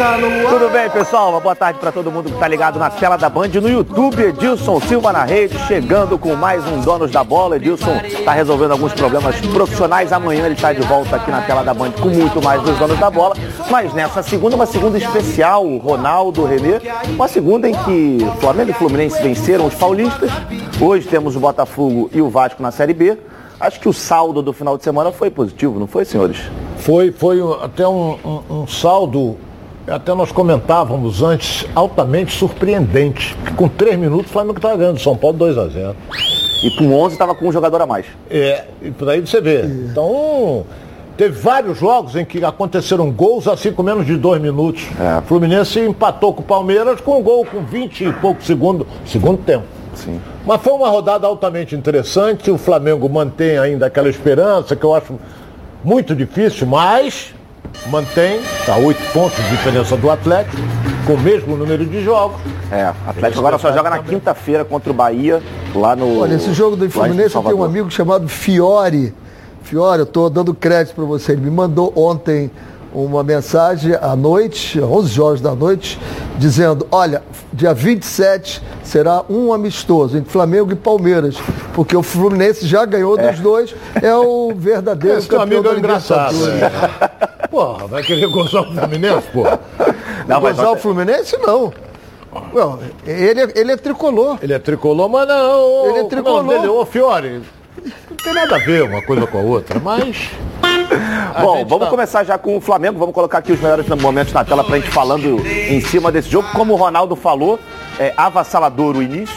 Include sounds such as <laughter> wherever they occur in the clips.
Está no ar. Tudo bem, pessoal? Uma boa tarde para todo mundo que está ligado na tela da Band no YouTube. Edilson Silva na rede, chegando com mais um Donos da Bola. Edilson está resolvendo alguns problemas profissionais. Amanhã ele está de volta aqui na tela da Band com muito mais dos Donos da Bola. Mas nessa segunda, uma segunda especial, Ronaldo, Renê. Uma segunda em que Flamengo e Fluminense venceram os paulistas. Hoje temos o Botafogo e o Vasco na Série B. Acho que o saldo do final de semana foi positivo, não foi, senhores? Foi, foi até um, um, um saldo, até nós comentávamos antes, altamente surpreendente. Com três minutos o Flamengo estava ganhando, São Paulo 2 a 0 E com 11 estava com um jogador a mais. É, e por aí você vê. Então, teve vários jogos em que aconteceram gols assim com menos de dois minutos. É. Fluminense empatou com o Palmeiras com um gol com 20 e poucos segundos, segundo tempo. Sim. Mas foi uma rodada altamente interessante. O Flamengo mantém ainda aquela esperança que eu acho muito difícil, mas mantém, está oito pontos de diferença do Atlético, com o mesmo número de jogos. É, o Atlético agora só joga na quinta-feira contra o Bahia, lá no. Olha, esse jogo do Fluminense eu tenho um amigo chamado Fiore. Fiore, eu estou dando crédito para você. Ele me mandou ontem uma mensagem à noite, 11 horas da noite, dizendo: olha, dia 27 será um amistoso entre Flamengo e Palmeiras, porque o Fluminense já ganhou é. dos dois, é o verdadeiro Esse campeão amigo é engraçado. É. Porra, vai querer gozar o Fluminense, porra? Não, gozar mas... o Fluminense, não. Ele, é, ele é tricolor. Ele é tricolor, mas não. Ele é tricolor. Dele, ô, Fiore, não tem nada a ver uma coisa com a outra, mas. Bom, vamos tá... começar já com o Flamengo. Vamos colocar aqui os melhores momentos na tela para a gente falando em cima desse jogo. Como o Ronaldo falou, é avassalador o início.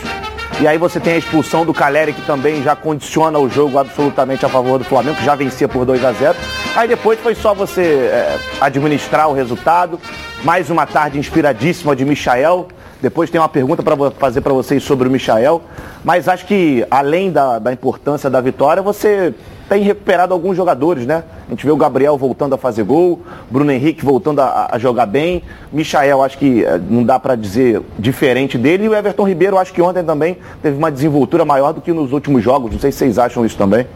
E aí você tem a expulsão do Caleri, que também já condiciona o jogo absolutamente a favor do Flamengo, que já vencia por 2 a 0 Aí depois foi só você é, administrar o resultado. Mais uma tarde inspiradíssima de Michael. Depois tem uma pergunta para fazer para vocês sobre o Michael. Mas acho que, além da, da importância da vitória, você tem recuperado alguns jogadores, né? A gente vê o Gabriel voltando a fazer gol, Bruno Henrique voltando a, a jogar bem, Michael acho que eh, não dá para dizer diferente dele, e o Everton Ribeiro acho que ontem também teve uma desenvoltura maior do que nos últimos jogos, não sei se vocês acham isso também.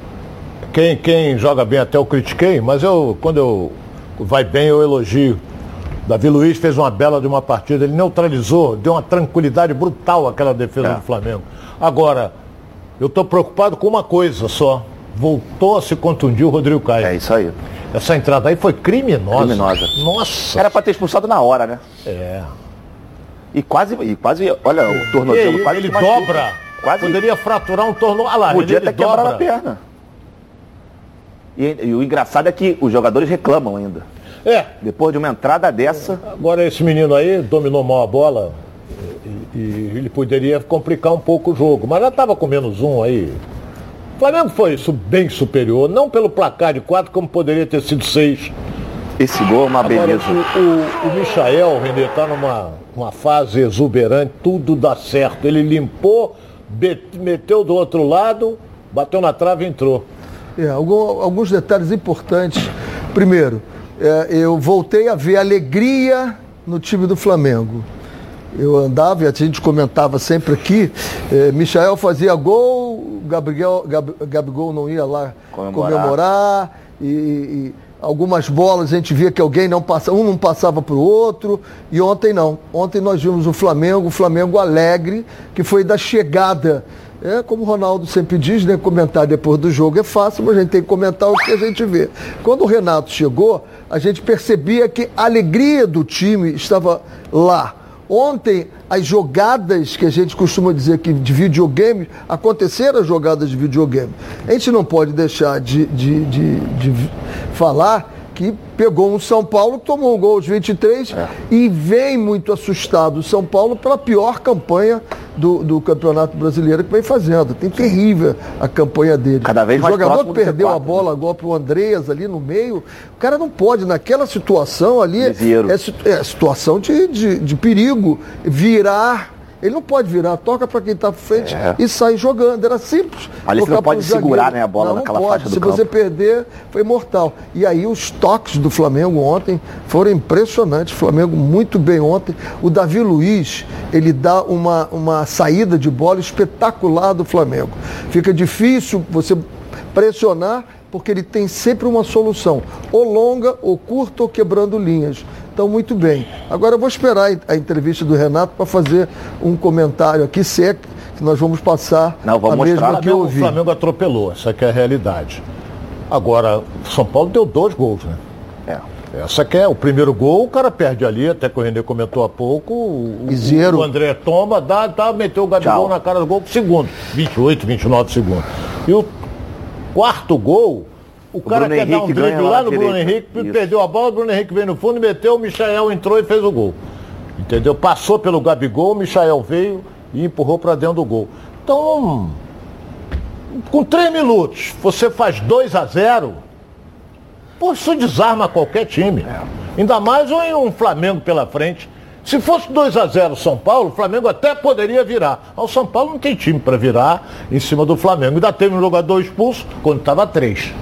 Quem, quem joga bem até eu critiquei, mas eu, quando eu vai bem eu elogio. Davi Luiz fez uma bela de uma partida, ele neutralizou, deu uma tranquilidade brutal aquela defesa é. do Flamengo. Agora, eu estou preocupado com uma coisa só. Voltou a se contundir o Rodrigo Caio. É isso aí. Essa entrada aí foi criminosa. Criminosa. Nossa. Era para ter expulsado na hora, né? É. E quase, e quase, olha, o tornozelo quase Ele dobra. Quase. Poderia fraturar um tornozelo. Ah lá, Podia até quebrar a perna. E, e, o engraçado é que os jogadores reclamam ainda. É. Depois de uma entrada dessa. Agora esse menino aí dominou mal a bola e, e ele poderia complicar um pouco o jogo. Mas já estava com menos um aí. O Flamengo foi bem superior, não pelo placar de quatro, como poderia ter sido seis. Esse gol é uma Agora, beleza. O, o, o Michael, Renê, está numa uma fase exuberante, tudo dá certo. Ele limpou, meteu do outro lado, bateu na trave e entrou. É, algum, alguns detalhes importantes. Primeiro, é, eu voltei a ver alegria no time do Flamengo. Eu andava e a gente comentava sempre aqui, é, Michael fazia gol, Gabriel, Gab, Gabigol não ia lá comemorar, comemorar e, e, algumas bolas a gente via que alguém não passava, um não passava para o outro, e ontem não. Ontem nós vimos o Flamengo, o Flamengo alegre, que foi da chegada é como o Ronaldo sempre diz, né? Comentar depois do jogo é fácil, mas a gente tem que comentar o que a gente vê. Quando o Renato chegou, a gente percebia que a alegria do time estava lá. Ontem, as jogadas que a gente costuma dizer que de videogame, aconteceram as jogadas de videogame. A gente não pode deixar de, de, de, de falar que pegou um São Paulo que tomou um gol aos 23 é. e vem muito assustado o São Paulo pela pior campanha do, do Campeonato Brasileiro que vem fazendo. Tem terrível a campanha dele. Cada vez mais o jogador perdeu a bola agora para o Andreas ali no meio. O cara não pode, naquela situação ali, é, é, situação de, de, de perigo, virar ele não pode virar, toca para quem está frente é. e sai jogando. Era simples. Ali você não pode segurar né, a bola não, naquela não faixa do Se campo. você perder, foi mortal. E aí os toques do Flamengo ontem foram impressionantes. O Flamengo muito bem ontem. O Davi Luiz, ele dá uma, uma saída de bola espetacular do Flamengo. Fica difícil você pressionar porque ele tem sempre uma solução, ou longa, ou curta, ou quebrando linhas Então, muito bem. Agora eu vou esperar a entrevista do Renato para fazer um comentário aqui, se é que nós vamos passar Não, vamos a mesma que eu ouvi. O Flamengo atropelou, essa é a realidade. Agora, São Paulo deu dois gols, né? É. Essa que é o primeiro gol, o cara perde ali, até que o Renê comentou há pouco. O, o André toma, dá, dá, meteu o Gabigol Tchau. na cara do gol, segundo. 28, 29 segundos. E o quarto gol, o, o cara Bruno quer Henrique dar um drible lá no Bruno Henrique, Isso. perdeu a bola, o Bruno Henrique veio no fundo, meteu, o Michael entrou e fez o gol. Entendeu? Passou pelo Gabigol, o Michael veio e empurrou para dentro do gol. Então, com três minutos, você faz 2 a 0 Pô, isso desarma qualquer time. É. Ainda mais um Flamengo pela frente. Se fosse 2 a 0 São Paulo, o Flamengo até poderia virar. Mas o São Paulo não tem time para virar em cima do Flamengo. Ainda teve um jogador expulso quando estava 3.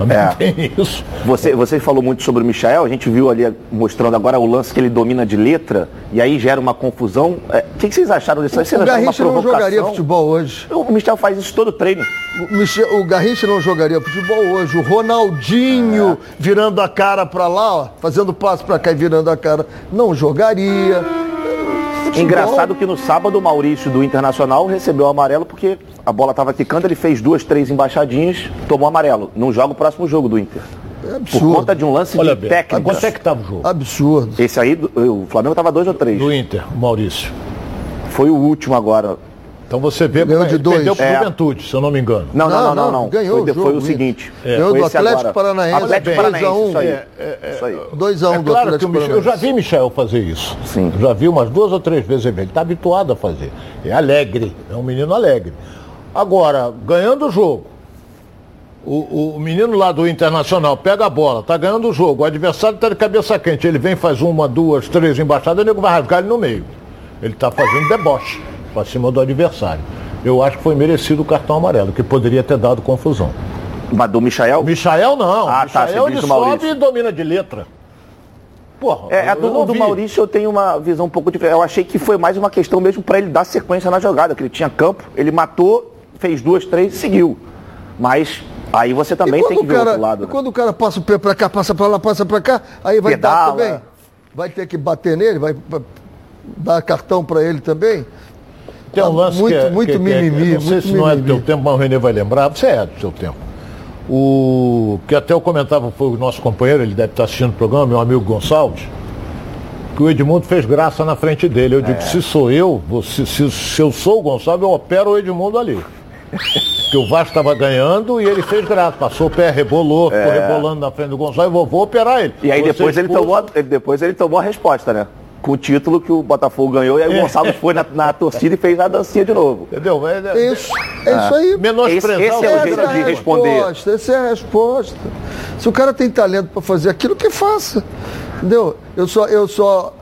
Também é. tem isso. Você, você falou muito sobre o Michael, a gente viu ali mostrando agora o lance que ele domina de letra e aí gera uma confusão. É, o que, vocês acharam disso? O, o Garrincha não jogaria futebol hoje. O Michel faz isso todo treino. O, Michel, o Garrincha não jogaria futebol hoje. O Ronaldinho é. virando a cara para lá, ó, fazendo passo para cá e virando a cara, não jogaria. Futebol. Engraçado que no sábado o Maurício do Internacional recebeu o amarelo porque a bola estava quicando, ele fez duas, três embaixadinhas, tomou amarelo. Não joga o próximo jogo do Inter. É absurdo. Por conta de um lance Olha de bem, técnica. Quanto é que estava o jogo? Absurdo. Esse aí, o Flamengo estava dois ou três. Do Inter, o Maurício. Foi o último agora. Então você vê ganhou de dois. perdeu para é. Juventude, se eu não me engano. Não, não, não, não. não, não. Ganhou foi, o jogo, foi o seguinte. É. Ganhou do Atlético agora. Paranaense. Atlético Paranaense, 2 a 1. Um. É, é, isso aí. 2 a 1 um é do claro Atlético Paranaense. Eu já vi Michel fazer isso. Sim. Já vi umas duas ou três vezes. Ele está habituado a fazer. É alegre, é um menino alegre. Agora, ganhando o jogo, o, o, menino lá do Internacional pega a bola, tá ganhando o jogo, o adversário está de cabeça quente, ele vem, faz uma, duas, três embaixadas, o nego vai rasgar ele no meio. Ele está fazendo deboche para cima do adversário. Eu acho que foi merecido o cartão amarelo, que poderia ter dado confusão. Mas do Michael? Michael não. Ah, tá, Michael tá, ele sobe e domina de letra. Porra, é, a do, do Maurício eu tenho uma visão um pouco diferente. Eu achei que foi mais uma questão mesmo para ele dar sequência na jogada, que ele tinha campo, ele matou, fez duas, três e seguiu. Mas aí você também tem que ver o outro lado. Né? Quando o cara passa o pé para cá, passa para lá, passa para cá, aí vai Pedala. dar também. Vai ter que bater nele, vai dar cartão para ele também. Tem um lance muito, que é, muito que, mimimi. Que é, não sei se mimimi. não é do teu tempo, mas o Renê vai lembrar. Você é do seu tempo. O que até eu comentava foi o nosso companheiro, ele deve estar assistindo o programa, meu amigo Gonçalves, que o Edmundo fez graça na frente dele. Eu digo, é. se sou eu, se, se, se eu sou o Gonçalves, eu opero o Edmundo ali. Porque o Vasco estava ganhando e ele fez graça. Passou o pé, rebolou, é. ficou rebolando na frente do Gonçalves, vou, vou operar ele. E aí depois ele, tomou, ele, depois ele tomou a resposta, né? Com o título que o Botafogo ganhou e aí o é. Gonçalves foi na, na, torcida e fez a dancinha de novo. Entendeu? É, é, isso, é isso aí. Menosprezar esse, esse é o jeito de responder. Resposta, essa é a resposta. Se o cara tem talento para fazer aquilo, que faça. Entendeu? Eu só, eu só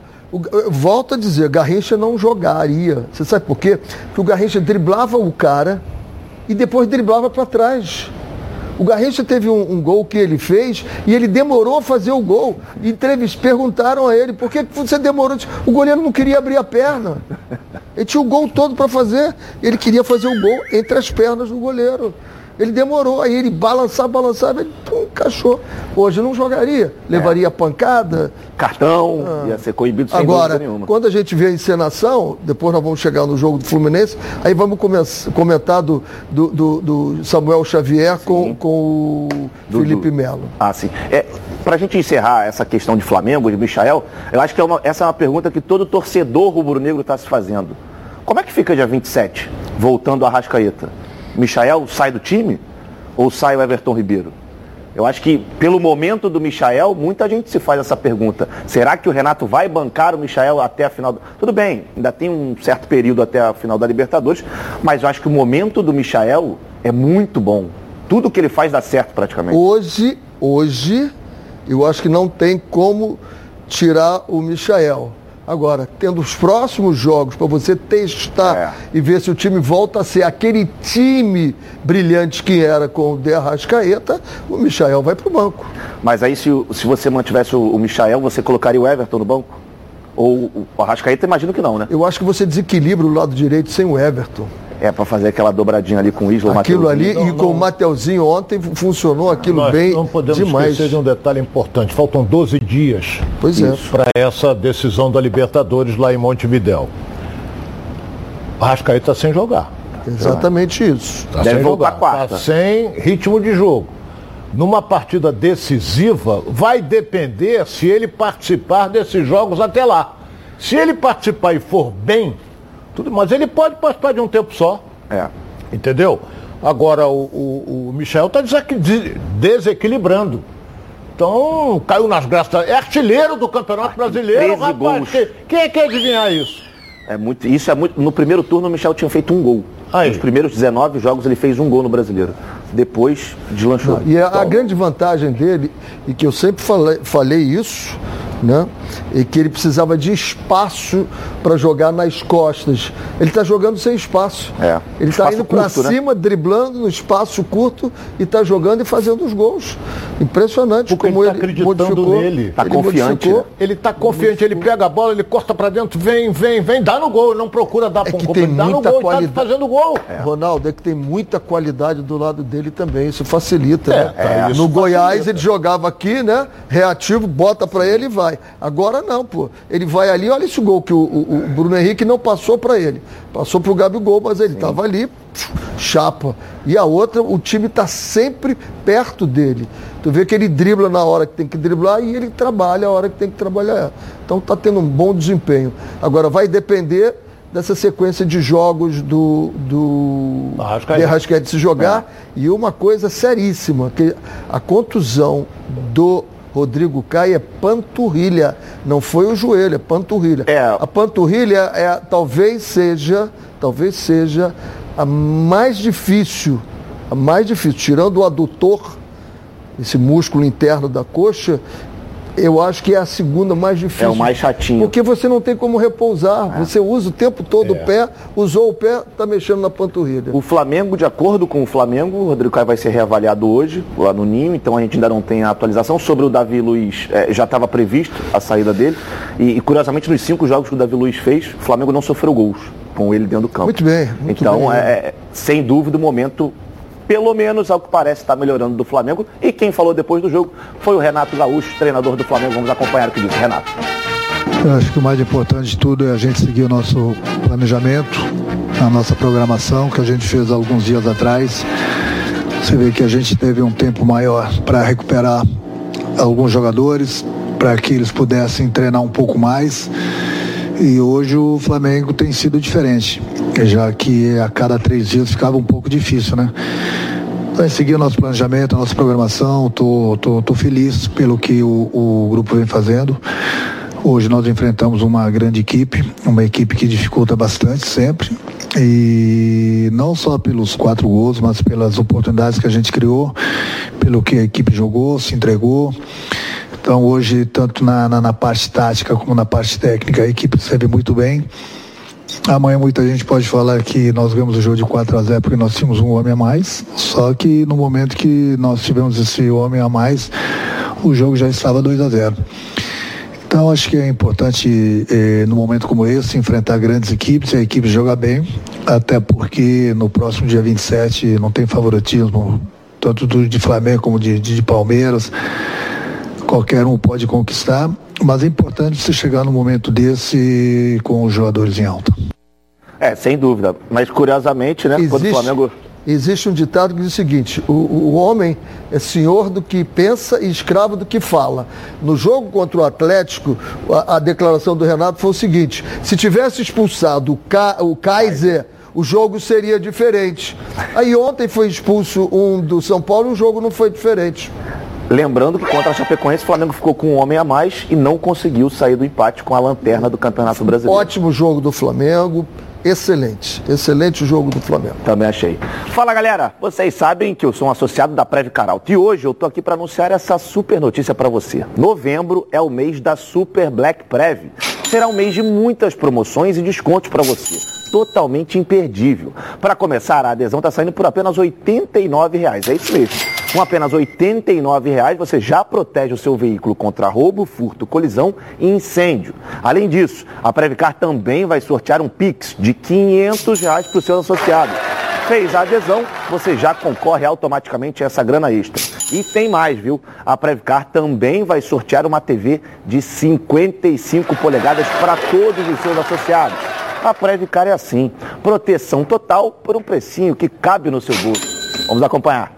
eu volto a dizer, Garrincha não jogaria. Você sabe por quê? Porque o Garrincha driblava o cara e depois driblava para trás. O Garrincha teve um, um, gol que ele fez e ele demorou a fazer o gol. E entrevist, perguntaram a ele, por que você demorou? O goleiro não queria abrir a perna. Ele tinha o gol todo para fazer. Ele queria fazer o gol entre as pernas do goleiro. Ele demorou, aí ele balançava, balançava, ele pum, encaixou. Hoje não jogaria, levaria é. pancada. Cartão, ah. ia ser coibido sem Agora, nenhuma. quando a gente vê a encenação, depois nós vamos chegar no jogo do Fluminense, aí vamos comentar do, do, do, do Samuel Xavier com, com o do, Felipe Melo. Ah, sim. É, Para a gente encerrar essa questão de Flamengo, de Michael, eu acho que é uma, essa é uma pergunta que todo torcedor rubro-negro está se fazendo. Como é que fica dia 27, voltando a Rascaeta? Michael sai do time ou sai o Everton Ribeiro? Eu acho que pelo momento do Michael, muita gente se faz essa pergunta. Será que o Renato vai bancar o Michael até a final? Do... Tudo bem, ainda tem um certo período até a final da Libertadores, mas eu acho que o momento do Michael é muito bom. Tudo que ele faz dá certo praticamente. Hoje, hoje, eu acho que não tem como tirar o Michael. Agora, tendo os próximos jogos para você testar é. e ver se o time volta a ser aquele time brilhante que era com o De Arrascaeta, o Michael vai para o banco. Mas aí, se, se você mantivesse o, o Michael, você colocaria o Everton no banco? Ou o Arrascaeta, imagino que não, né? Eu acho que você desequilibra o lado direito sem o Everton. É, para fazer aquela dobradinha ali com o Isla, Aquilo ali não, e com não... o Mateuzinho ontem funcionou aquilo Nós bem não podemos demais. esquecer de um detalhe importante. Faltam 12 dias pois é. para essa decisão da Libertadores lá em Montevidéu. O Arrascaeta está sem jogar. Exatamente isso. Tá Deve voltar quarta. Tá sem ritmo de jogo. Numa partida decisiva, vai depender se ele participar desses jogos até lá. Se ele participar e for bem, tudo, mas ele pode participar de um tempo só. É. Entendeu? Agora o, o, o Michel está desequilibrando. Então, caiu nas graças. É artilheiro do Campeonato Brasileiro, rapaz. Gols. Quem, é quer adivinhar isso? É muito, isso é muito. No primeiro turno, o Michel tinha feito um gol. Aí. Nos primeiros 19 jogos, ele fez um gol no brasileiro. Depois, deslanchou. Não, e a, a, então- grande vantagem dele, e que eu sempre falei, falei isso, né? E que ele precisava de espaço para jogar nas costas. Ele está jogando sem espaço. É. Ele está indo para né? cima, né? driblando no espaço curto e está jogando e fazendo os gols. Impressionante Porque como ele, tá ele modificou. Nele. Tá ele confiante. Né? Ele está confiante, ele pega a bola, ele corta para dentro, vem, vem, vem, dá no gol, não procura dar é para um tem dá muita no gol, qualidade. tá fazendo gol. É. Ronaldo, é que tem muita qualidade do lado dele também, isso facilita, é, né? É, no Goiás ele jogava aqui, né? Reativo, bota para ele e vai. Agora não, pô. Ele vai ali, olha esse gol que o, o, o Bruno Henrique não passou para ele. Passou para o Gabigol, mas ele estava ali, chapa. E a outra, o time está sempre perto dele. Tu vê que ele dribla na hora que tem que driblar e ele trabalha a hora que tem que trabalhar. Então está tendo um bom desempenho. Agora vai depender dessa sequência de jogos do, do Arrascaeta se jogar. É. E uma coisa seríssima, que a contusão do Rodrigo Caio é panturrilha, não foi o joelho, é panturrilha. É. A panturrilha é, talvez seja, talvez seja a mais difícil, a mais difícil, tirando o adutor, esse músculo interno da coxa, eu acho que é a segunda mais difícil. É o mais chatinho. Porque você não tem como repousar. É. Você usa o tempo todo é. o pé, usou o pé, está mexendo na panturrilha. O Flamengo, de acordo com o Flamengo, o Rodrigo Caio vai ser reavaliado hoje, lá no Ninho, então a gente ainda não tem a atualização. Sobre o Davi Luiz, é, já estava previsto a saída dele. E, e, curiosamente, nos cinco jogos que o Davi Luiz fez, o Flamengo não sofreu gols com ele dentro do campo. Muito bem. Muito então, bem. É, sem dúvida, o momento pelo menos ao que parece está melhorando do Flamengo. E quem falou depois do jogo foi o Renato Gaúcho, treinador do Flamengo. Vamos acompanhar o que disse Renato. Eu acho que o mais importante de tudo é a gente seguir o nosso planejamento, a nossa programação que a gente fez alguns dias atrás. Você vê que a gente teve um tempo maior para recuperar alguns jogadores, para que eles pudessem treinar um pouco mais. E hoje o Flamengo tem sido diferente, já que a cada três dias ficava um pouco difícil, né? É seguir o nosso planejamento, a nossa programação, tô, tô, tô feliz pelo que o, o grupo vem fazendo. Hoje nós enfrentamos uma grande equipe, uma equipe que dificulta bastante sempre. E não só pelos quatro gols, mas pelas oportunidades que a gente criou, pelo que a equipe jogou, se entregou. Então hoje, tanto na, na, na, parte tática como na parte técnica, a equipe recebe muito bem. Amanhã muita gente pode falar que nós ganhamos o jogo de 4 a 0 porque nós tínhamos um homem a mais. Só que no momento que nós tivemos esse homem a mais, o jogo já estava 2 a 0. Então acho que é importante, eh, no momento como esse, enfrentar grandes equipes, a equipe jogar bem, até porque no próximo dia 27 não tem favoritismo, tanto de Flamengo como de, de, de Palmeiras qualquer um pode conquistar, mas é importante você chegar no momento desse com os jogadores em alta. É, sem dúvida. Mas curiosamente, né, existe, quando o Flamengo. Existe um ditado que diz o seguinte: o, o homem é senhor do que pensa e escravo do que fala. No jogo contra o Atlético, a, a declaração do Renato foi o seguinte: se tivesse expulsado o, Ka, o Kaiser o jogo seria diferente. Aí ontem foi expulso um do São Paulo e o jogo não foi diferente. Lembrando que contra a Chapecoense, o Flamengo ficou com um homem a mais e não conseguiu sair do empate com a lanterna do Campeonato Brasileiro. Ótimo jogo do Flamengo. Excelente, excelente jogo do Flamengo. Também achei. Fala galera, vocês sabem que eu sou um associado da Preve Caralto e hoje eu tô aqui para anunciar essa super notícia para você. Novembro é o mês da Super Black Prev. Será um mês de muitas promoções e descontos para você. Totalmente imperdível. Para começar, a adesão está saindo por apenas R$ 89,00. É isso mesmo. Com apenas R$ 89,00 você já protege o seu veículo contra roubo, furto, colisão e incêndio. Além disso, a Previcar também vai sortear um Pix de R$ 500 para o seu associado. Fez a adesão, você já concorre automaticamente a essa grana extra. E tem mais, viu? A Previcar também vai sortear uma TV de 55 polegadas para todos os seus associados. A Previcar é assim, proteção total por um precinho que cabe no seu bolso. Vamos acompanhar.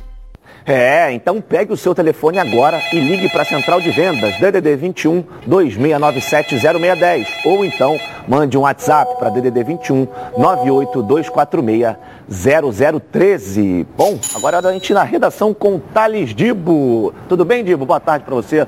É, então pegue o seu telefone agora e ligue para a Central de Vendas DDD 21 2697 0610 ou então mande um WhatsApp para DDD 21 98246 0013. Bom, agora a gente na redação com Thales Dibo. Tudo bem, Dibo? Boa tarde para você.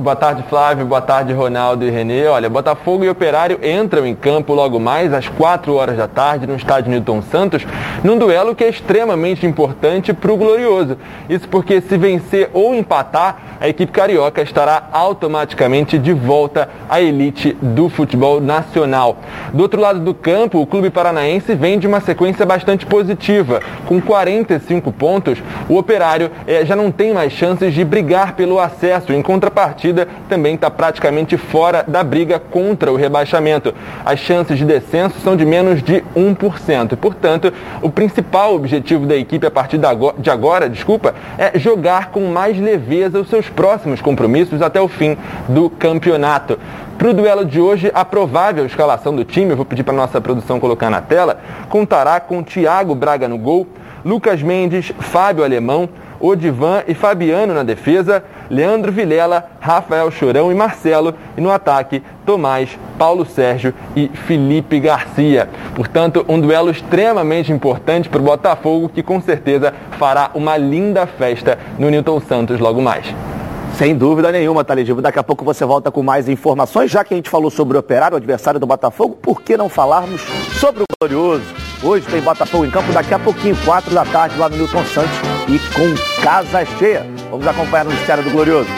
Boa tarde, Flávio. Boa tarde, Ronaldo e Renê. Olha, Botafogo e Operário entram em campo logo mais às 4 horas da tarde no estádio Newton Santos, num duelo que é extremamente importante para o Glorioso. Isso porque se vencer ou empatar, a equipe carioca estará automaticamente de volta à elite do futebol nacional. Do outro lado do campo, o clube paranaense vem de uma sequência bastante positiva. Com 45 pontos, o Operário eh, já não tem mais chances de brigar pelo acesso. Em contrapartida, partida também está praticamente fora da briga contra o rebaixamento. As chances de descenso são de menos de 1%. Portanto, o principal objetivo da equipe a partir de agora, desculpa, é jogar com mais leveza os seus próximos compromissos até o fim do campeonato. Para o duelo de hoje, a provável escalação do time, eu vou pedir para nossa produção colocar na tela, contará com Thiago Braga no gol, Lucas Mendes, Fábio Alemão, Odivan e Fabiano na defesa, Leandro Vilela, Rafael Chorão e Marcelo, e no ataque, Tomás, Paulo Sérgio e Felipe Garcia. Portanto, um duelo extremamente importante para o Botafogo, que com certeza fará uma linda festa no Newton Santos logo mais. Sem dúvida nenhuma, Taligivo. Daqui a pouco você volta com mais informações. Já que a gente falou sobre o Operário, o adversário do Botafogo, por que não falarmos sobre o Glorioso? Hoje tem Botafogo em campo, daqui a pouquinho, 4 da tarde, lá no Newton Santos e com casa cheia. Vamos acompanhar no Noticiário do Glorioso.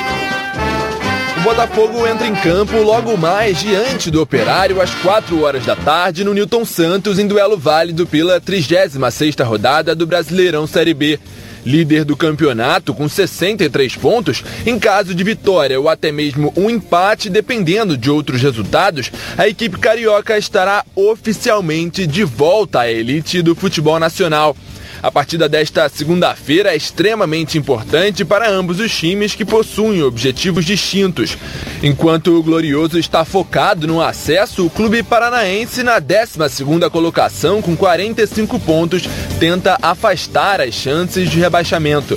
O Botafogo entra em campo logo mais diante do Operário às 4 horas da tarde no Newton Santos em duelo válido pela 36ª rodada do Brasileirão Série B líder do campeonato com 63 pontos. Em caso de vitória ou até mesmo um empate, dependendo de outros resultados, a equipe carioca estará oficialmente de volta à elite do futebol nacional. A partida desta segunda-feira é extremamente importante para ambos os times que possuem objetivos distintos. Enquanto o Glorioso está focado no acesso, o clube paranaense na 12ª colocação com 45 pontos tenta afastar as chances de rebaixamento.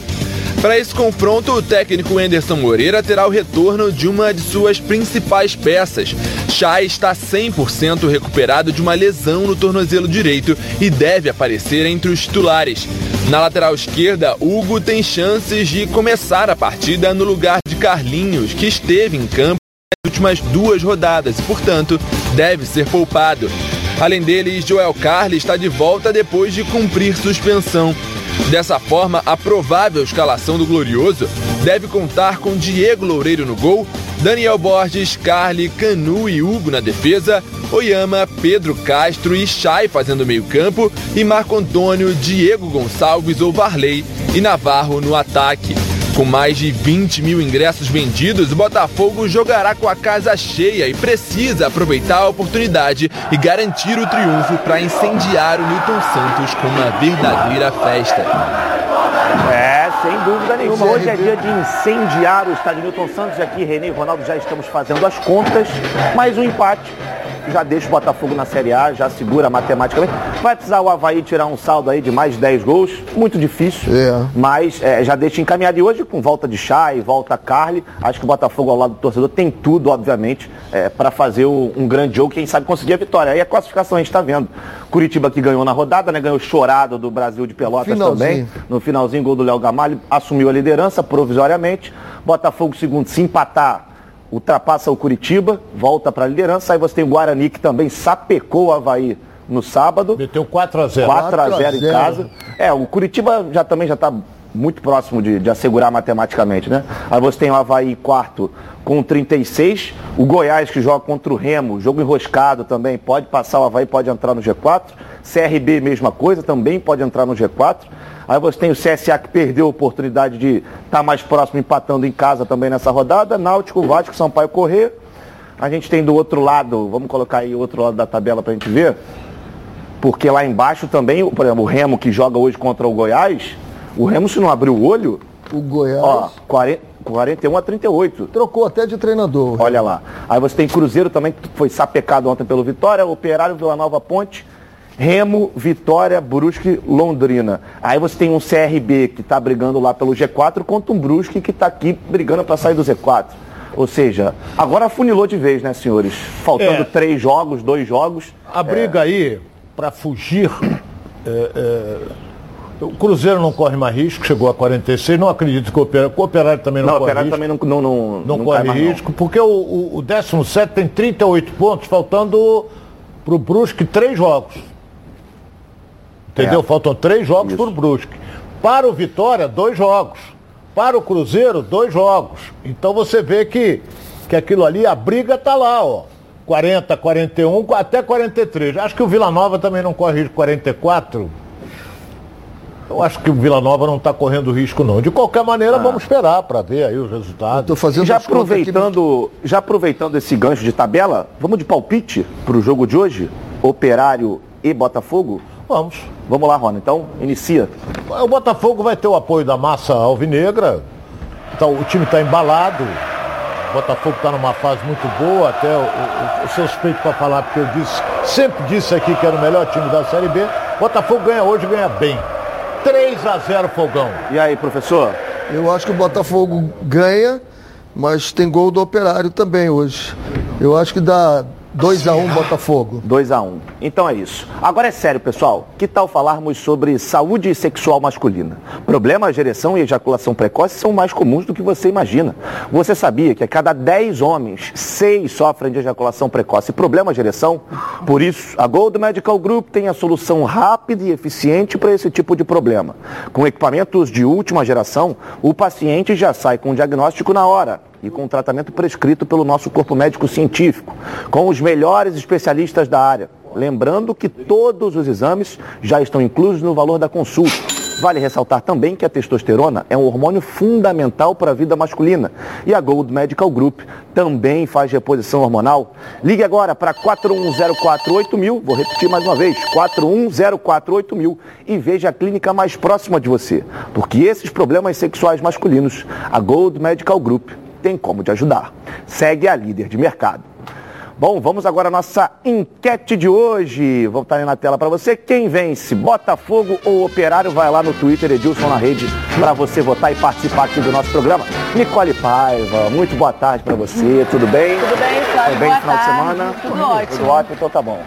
Para esse confronto, o técnico Anderson Moreira terá o retorno de uma de suas principais peças. Chay está 100% recuperado de uma lesão no tornozelo direito e deve aparecer entre os titulares. Na lateral esquerda, Hugo tem chances de começar a partida no lugar de Carlinhos, que esteve em campo nas últimas duas rodadas e, portanto, deve ser poupado. Além dele, Joel Carli está de volta depois de cumprir suspensão. Dessa forma, a provável escalação do Glorioso deve contar com Diego Loureiro no gol, Daniel Borges, Carly, Canu e Hugo na defesa, Oyama, Pedro Castro e Chay fazendo meio-campo e Marco Antônio, Diego Gonçalves ou Varley e Navarro no ataque. Com mais de 20 mil ingressos vendidos, o Botafogo jogará com a casa cheia e precisa aproveitar a oportunidade e garantir o triunfo para incendiar o Newton Santos com uma verdadeira festa. É, sem dúvida nenhuma. Hoje é dia de incendiar o estádio Newton Santos. Aqui, Renê e Ronaldo já estamos fazendo as contas. Mais um empate já deixa o Botafogo na Série A, já segura matematicamente. Vai precisar o Havaí tirar um saldo aí de mais de 10 gols, muito difícil, é. mas é, já deixa encaminhado. E hoje, com volta de Chay, volta Carly, acho que o Botafogo ao lado do torcedor tem tudo, obviamente, é, para fazer o, um grande jogo, quem sabe conseguir a vitória. Aí a classificação a gente está vendo. Curitiba que ganhou na rodada, né? Ganhou chorado do Brasil de Pelotas finalzinho. também. No finalzinho, gol do Léo Gamalho, assumiu a liderança provisoriamente. Botafogo segundo, se empatar ultrapassa o Curitiba, volta para a liderança. Aí você tem o Guarani que também sapecou o Havaí no sábado. Meteu 4 a 0 4 a 0 em casa. É, o Curitiba já também já está muito próximo de, de, assegurar matematicamente, né? Aí você tem o Havaí quarto com 36, o Goiás que joga contra o Remo, jogo enroscado também, pode passar o Havaí, pode entrar no G4. CRB, mesma coisa, também pode entrar no G4. Aí você tem o CSA que perdeu a oportunidade de estar tá mais próximo, empatando em casa também nessa rodada. Náutico, Vasco, Sampaio Correr. A gente tem do outro lado, vamos colocar aí o outro lado da tabela para a gente ver. Porque lá embaixo também, por exemplo, o Remo que joga hoje contra o Goiás, o Remo se não abrir o olho. O Goiás. Ó, 40, 41 a 38. Trocou até de treinador. Olha lá. Aí você tem Cruzeiro também, que foi sapecado ontem pelo Vitória, Operário, Vila Nova Ponte. Remo, Vitória, Brusque, Londrina. Aí você tem um CRB que está brigando lá pelo G4 contra um Brusque que está aqui brigando para sair do Z4. Ou seja, agora funilou de vez, né, senhores? Faltando é. três jogos, dois jogos. A briga é... aí, para fugir, <coughs> é, é, o Cruzeiro não corre mais risco, chegou a 46. Não acredito que o Operário, o Operário também não, não corre risco. também não, não, não, não, não corre risco, não. porque o, o, o 17 tem 38 pontos, faltando para o Brusque três jogos. Entendeu? É. Faltam três jogos Isso. por Brusque. Para o Vitória, dois jogos. Para o Cruzeiro, dois jogos. Então você vê que, que aquilo ali, a briga está lá, ó. 40, 41, até 43. Acho que o Vila Nova também não corre risco 44. Eu acho que o Vila Nova não está correndo risco, não. De qualquer maneira, ah. vamos esperar para ver aí os resultados. Estou fazendo já aproveitando, aqui... já aproveitando esse gancho de tabela, vamos de palpite para o jogo de hoje? Operário e Botafogo? Vamos. Vamos lá, Rona. Então, inicia. O Botafogo vai ter o apoio da massa alvinegra. Então, o time está embalado. O Botafogo está numa fase muito boa. Até o, o, o suspeito para falar, porque eu disse, sempre disse aqui que era o melhor time da Série B. O Botafogo ganha hoje, ganha bem. 3 a 0 Fogão. E aí, professor? Eu acho que o Botafogo ganha, mas tem gol do Operário também hoje. Eu acho que dá 2x1 um, Botafogo. 2x1. Um. Então é isso. Agora é sério, pessoal. Que tal falarmos sobre saúde sexual masculina? Problemas de ereção e ejaculação precoce são mais comuns do que você imagina. Você sabia que a cada 10 homens, 6 sofrem de ejaculação precoce e problemas de ereção? Por isso, a Gold Medical Group tem a solução rápida e eficiente para esse tipo de problema. Com equipamentos de última geração, o paciente já sai com o diagnóstico na hora e com tratamento prescrito pelo nosso corpo médico científico, com os melhores especialistas da área. Lembrando que todos os exames já estão inclusos no valor da consulta. Vale ressaltar também que a testosterona é um hormônio fundamental para a vida masculina e a Gold Medical Group também faz reposição hormonal. Ligue agora para 41048000, vou repetir mais uma vez, 41048000 e veja a clínica mais próxima de você, porque esses problemas sexuais masculinos, a Gold Medical Group tem como te ajudar. Segue a líder de mercado. Bom, vamos agora à nossa enquete de hoje. Vou estar aí na tela para você. Quem vence, Botafogo ou Operário? Vai lá no Twitter, Edilson na rede, para você votar e participar aqui do nosso programa. Nicole Paiva, muito boa tarde para você. Tudo bem? Tudo bem, Flávio. Tudo bem no final tarde. de semana? Tudo ótimo. Tudo ótimo, então tá bom.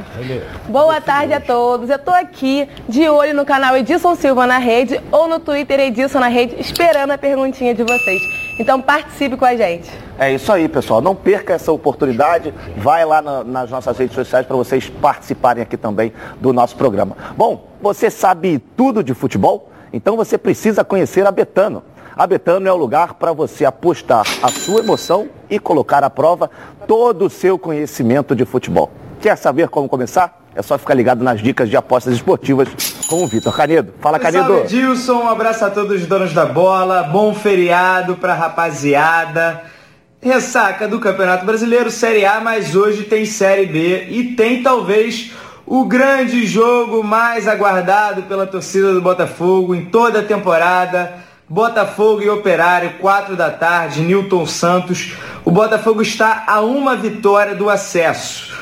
Boa tarde a todos. Eu estou aqui de olho no canal Edilson Silva na rede ou no Twitter Edilson na rede, esperando a perguntinha de vocês. Então participe com a gente. É isso aí, pessoal. Não perca essa oportunidade. Vai lá na, nas nossas redes sociais para vocês participarem aqui também do nosso programa. Bom, você sabe tudo de futebol? Então você precisa conhecer a Betano. A Betano é o lugar para você apostar a sua emoção e colocar à prova todo o seu conhecimento de futebol. Quer saber como começar? É só ficar ligado nas dicas de apostas esportivas com o Vitor Canedo. Fala, Canedo. Salve, Edilson. Um abraço a todos os donos da bola. Bom feriado pra rapaziada. Ressaca do Campeonato Brasileiro, Série A, mas hoje tem Série B e tem talvez o grande jogo mais aguardado pela torcida do Botafogo em toda a temporada. Botafogo e Operário, 4 da tarde, Newton Santos. O Botafogo está a uma vitória do acesso.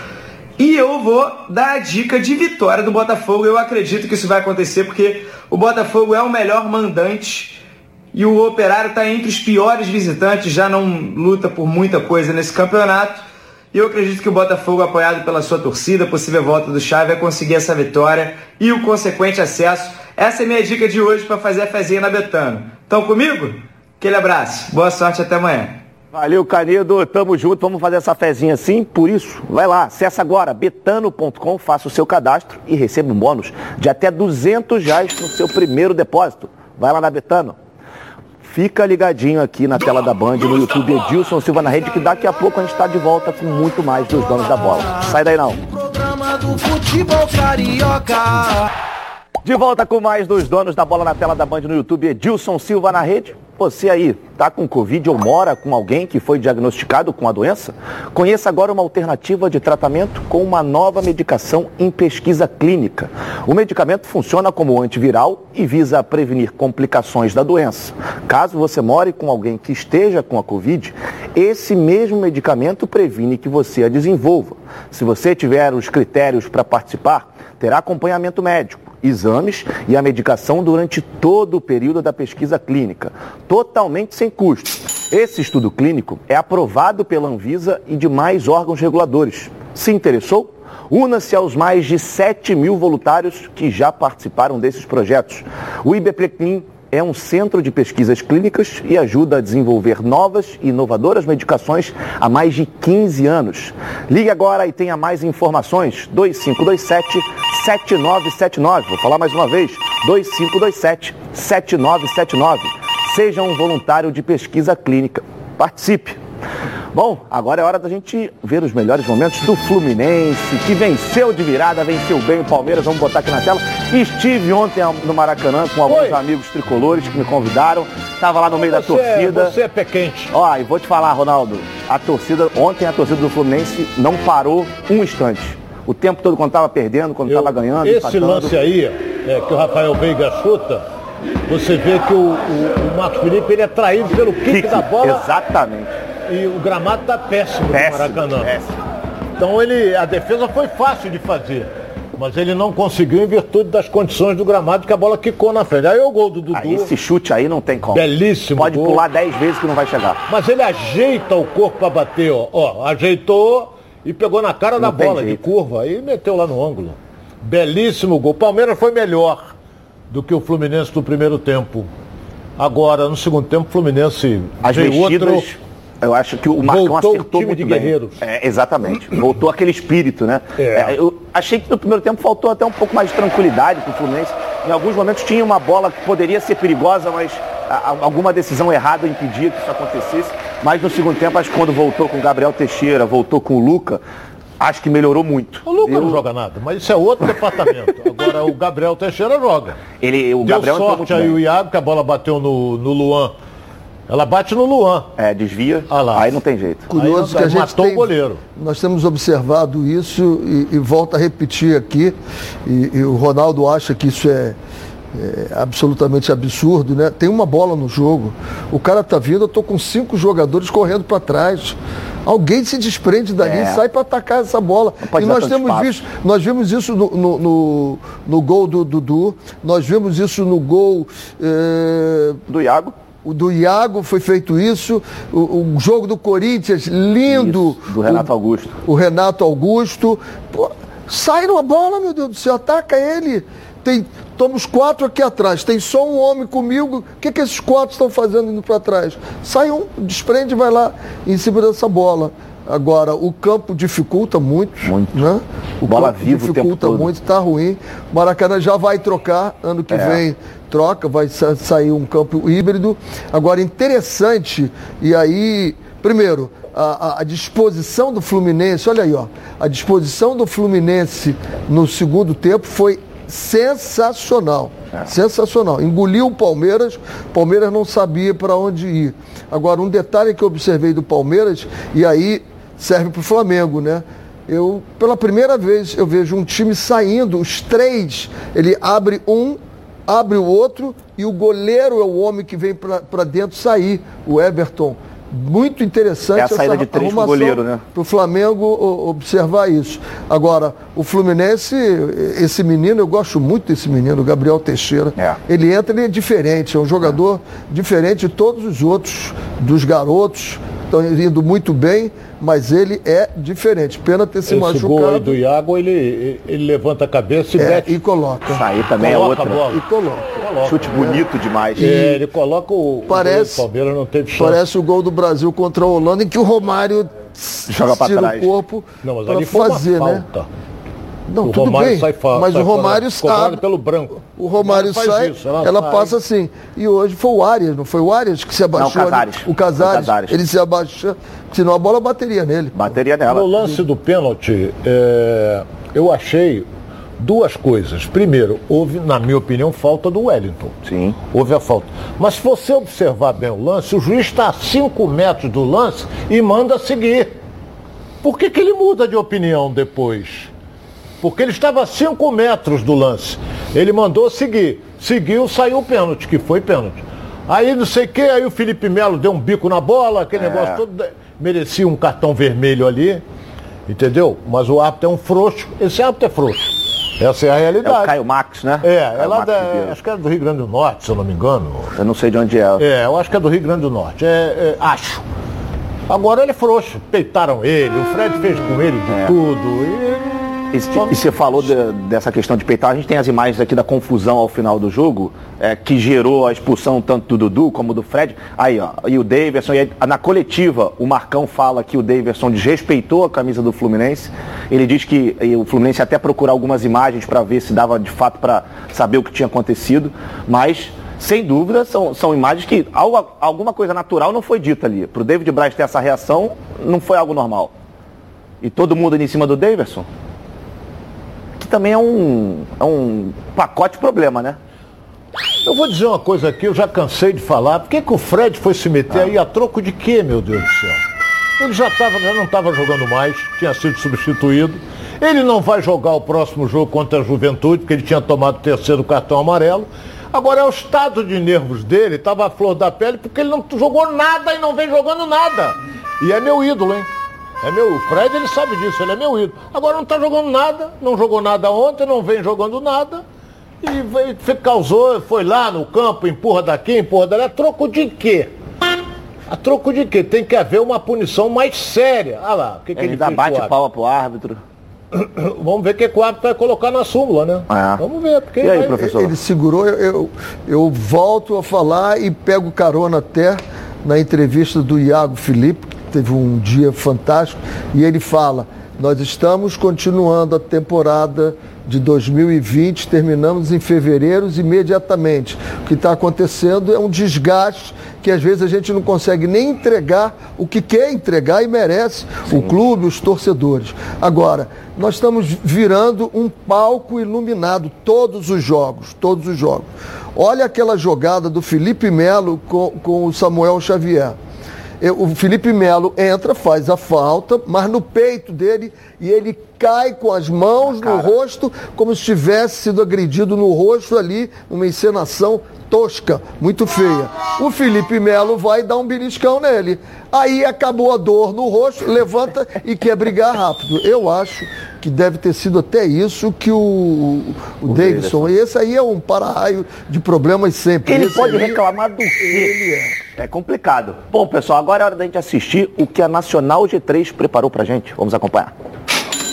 E eu vou dar a dica de vitória do Botafogo. Eu acredito que isso vai acontecer porque o Botafogo é o melhor mandante e o Operário está entre os piores visitantes, já não luta por muita coisa nesse campeonato. E eu acredito que o Botafogo, apoiado pela sua torcida, possível volta do Chave, vai conseguir essa vitória e o consequente acesso. Essa é minha dica de hoje para fazer a fezinha na Betano. Estão comigo? Aquele abraço, boa sorte até amanhã. Valeu, Canedo. Tamo junto. Vamos fazer essa fezinha assim. Por isso, vai lá, acessa agora betano.com, faça o seu cadastro e receba um bônus de até 200 reais no seu primeiro depósito. Vai lá na Betano. Fica ligadinho aqui na tela da Band, no YouTube Edilson Silva na Rede, que daqui a pouco a gente está de volta com muito mais dos donos da bola. Sai daí não. De volta com mais dos donos da bola na tela da Band no YouTube, Edilson Silva na Rede. Você aí está com Covid ou mora com alguém que foi diagnosticado com a doença? Conheça agora uma alternativa de tratamento com uma nova medicação em pesquisa clínica. O medicamento funciona como antiviral e visa prevenir complicações da doença. Caso você more com alguém que esteja com a Covid, esse mesmo medicamento previne que você a desenvolva. Se você tiver os critérios para participar, terá acompanhamento médico exames e a medicação durante todo o período da pesquisa clínica, totalmente sem custo. Esse estudo clínico é aprovado pela Anvisa e demais órgãos reguladores. Se interessou? Una-se aos mais de 7 mil voluntários que já participaram desses projetos. O IBPCLIN é um centro de pesquisas clínicas e ajuda a desenvolver novas e inovadoras medicações há mais de 15 anos. Ligue agora e tenha mais informações. 2527 7979. Vou falar mais uma vez. 2527 7979. Seja um voluntário de pesquisa clínica. Participe. Bom, agora é hora da gente ver os melhores momentos do Fluminense, que venceu de virada, venceu bem o Palmeiras, vamos botar aqui na tela. Estive ontem no Maracanã com alguns Oi. amigos tricolores que me convidaram, estava lá no meio você, da torcida. Você é pé quente. Ó, e vou te falar, Ronaldo, a torcida, ontem a torcida do Fluminense não parou um instante. O tempo todo quando estava perdendo, quando estava ganhando. Esse empatando. lance aí, é, que o Rafael Veiga chuta, você vê que o, o, o Marcos Felipe ele é traído pelo kick, kick da bola. Exatamente e o gramado está péssimo, péssimo no Maracanã. Péssimo. Então ele, a defesa foi fácil de fazer. Mas ele não conseguiu em virtude das condições do gramado que a bola quicou na frente. Aí o gol do Dudu. Aí esse chute aí não tem como. Belíssimo. Pode gol. pular 10 vezes que não vai chegar. Mas ele ajeita o corpo para bater, ó. ó. Ajeitou e pegou na cara não da bola jeito. de curva. Aí meteu lá no ângulo. Belíssimo gol. Palmeiras foi melhor do que o Fluminense no primeiro tempo. Agora, no segundo tempo, o Fluminense As veio outro eu acho que o Marcão Voltou acertou o time muito de bem. guerreiros. É, exatamente. Voltou aquele espírito, né? É. É, eu achei que no primeiro tempo faltou até um pouco mais de tranquilidade para o Fluminense. Em alguns momentos tinha uma bola que poderia ser perigosa, mas alguma decisão errada impedia que isso acontecesse. Mas no segundo tempo, acho que quando voltou com o Gabriel Teixeira, voltou com o Luca, acho que melhorou muito. O Lucas eu... não joga nada, mas isso é outro departamento. Agora o Gabriel Teixeira joga. Ele, o Deu Gabriel sorte aí bem. o Iago, que a bola bateu no, no Luan ela bate no Luan. É, desvia. Ah aí não tem jeito. Curioso aí, que a gente matou tem, o goleiro. Nós temos observado isso e, e volta a repetir aqui. E, e, o Ronaldo acha que isso é, é, absolutamente absurdo, né? Tem uma bola no jogo. O cara tá vindo, eu tô com cinco jogadores correndo para trás. Alguém se desprende dali é. e sai para atacar essa bola. E nós temos espaço. visto, nós vimos isso no, no, no, no, gol do Dudu, nós vimos isso no gol é... do Iago o do Iago foi feito isso, o, o jogo do Corinthians, lindo. Isso, do Renato o, Augusto. O Renato Augusto. Pô, sai numa bola, meu Deus do céu, ataca ele. Tem, toma os quatro aqui atrás, tem só um homem comigo. O que, que esses quatro estão fazendo indo para trás? Sai um, desprende e vai lá em cima dessa bola. Agora, o campo dificulta muito. Muito. Né? O Bola campo vivo dificulta muito, está ruim. O Maracanã já vai trocar, ano que é. vem troca, vai sair um campo híbrido. Agora, interessante, e aí, primeiro, a, a, disposição do Fluminense, olha aí, ó, a disposição do Fluminense no segundo tempo foi sensacional. É. Sensacional. Engoliu o Palmeiras, o Palmeiras não sabia para onde ir. Agora, um detalhe que eu observei do Palmeiras, e aí serve para o Flamengo, né? Eu, pela primeira vez, eu vejo um time saindo, os três, ele abre um, abre o outro e o goleiro é o homem que vem para dentro sair, o Everton. muito interessante é a saída de três pro goleiro, né? Para o Flamengo observar isso. Agora, o Fluminense, esse menino, eu gosto muito desse menino, Gabriel Teixeira. É. Ele entra, ele é diferente, é um jogador é. diferente de todos os outros, dos garotos, estão indo muito bem mas ele é diferente. Pena ter se Esse machucado. Gol aí do Iago, ele, ele levanta a cabeça e é, mete. E coloca. Isso aí também é coloca é outra. E coloca. coloca. Chute bonito demais. É, ele coloca o, parece, o Palmeiras não teve chance. Parece o gol do Brasil contra a Holanda, em que o Romário joga para trás. o corpo para fazer, né? Não, o tudo Romário bem, sai mas sai o Romário sabe. pelo branco. O Romário sai, isso, ela, ela sai. passa assim. E hoje foi o Arias, não foi o Arias que se abaixou? Não, o Casares. O Casares, o Casares. Ele se abaixa, senão a bola bateria nele. Bateria nela. No lance do pênalti, é, eu achei duas coisas. Primeiro, houve, na minha opinião, falta do Wellington. Sim. Houve a falta. Mas se você observar bem o lance, o juiz está a 5 metros do lance e manda seguir. Por que, que ele muda de opinião depois? Porque ele estava a 5 metros do lance. Ele mandou seguir. Seguiu, saiu o pênalti, que foi pênalti. Aí não sei o que, aí o Felipe Melo deu um bico na bola, aquele é. negócio todo. Merecia um cartão vermelho ali, entendeu? Mas o árbitro é um frouxo. Esse árbitro é frouxo. Essa é a realidade. É o Caio Max, né? É, é lá da, acho que é do Rio Grande do Norte, se eu não me engano. Eu não sei de onde é. É, eu acho que é do Rio Grande do Norte. É, é acho. Agora ele é frouxo. Peitaram ele, o Fred fez com ele de é. tudo. E e, você falou de, dessa questão de peitar, a gente tem as imagens aqui da confusão ao final do jogo, é, que gerou a expulsão tanto do Dudu como do Fred. Aí, ó, e o Davidson, e aí, na coletiva, o Marcão fala que o Davidson desrespeitou a camisa do Fluminense. Ele diz que o Fluminense até procurar algumas imagens para ver se dava de fato para saber o que tinha acontecido, mas sem dúvida, são, são imagens que algo, alguma coisa natural não foi dita ali. Para o David Braz ter essa reação, não foi algo normal. E todo mundo ali em cima do Davidson? Também é um, é um pacote problema, né? Eu vou dizer uma coisa aqui, eu já cansei de falar. Por que, que o Fred foi se meter ah. aí a troco de quê, meu Deus do céu? Ele já, tava, já não estava jogando mais, tinha sido substituído. Ele não vai jogar o próximo jogo contra a Juventude, porque ele tinha tomado o terceiro cartão amarelo. Agora é o estado de nervos dele, estava a flor da pele, porque ele não jogou nada e não vem jogando nada. E é meu ídolo, hein? É meu, o Fred ele sabe disso, ele é meu ídolo. Agora não está jogando nada, não jogou nada ontem, não vem jogando nada. E veio, causou, foi lá no campo, empurra daqui, empurra dali. A troco de quê? A troco de quê? Tem que haver uma punição mais séria. Olha lá, o que, que ele, ele dá bate a palma pro árbitro. <coughs> Vamos ver o que, que o árbitro vai colocar na súmula, né? É. Vamos ver. Porque e aí, vai... professor? Ele segurou, eu, eu, eu volto a falar e pego carona até na entrevista do Iago Felipe, teve um dia fantástico, e ele fala: nós estamos continuando a temporada de 2020, terminamos em fevereiro imediatamente. O que está acontecendo é um desgaste que às vezes a gente não consegue nem entregar o que quer entregar e merece Sim. o clube, os torcedores. Agora, nós estamos virando um palco iluminado todos os jogos, todos os jogos. Olha aquela jogada do Felipe Melo com, com o Samuel Xavier o Felipe Melo entra, faz a falta, mas no peito dele e ele cai com as mãos no rosto, como se tivesse sido agredido no rosto ali, uma encenação tosca, muito feia. O Felipe Melo vai dar um beliscão nele. Aí acabou a dor no rosto, levanta e quer brigar rápido. Eu acho que deve ter sido até isso que o, o, o Davidson. E esse aí é um para-raio de problemas sempre. Ele esse pode aí, reclamar do quê? Ele é. é complicado. Bom, pessoal, agora é hora da gente assistir o que a Nacional G3 preparou pra gente. Vamos acompanhar.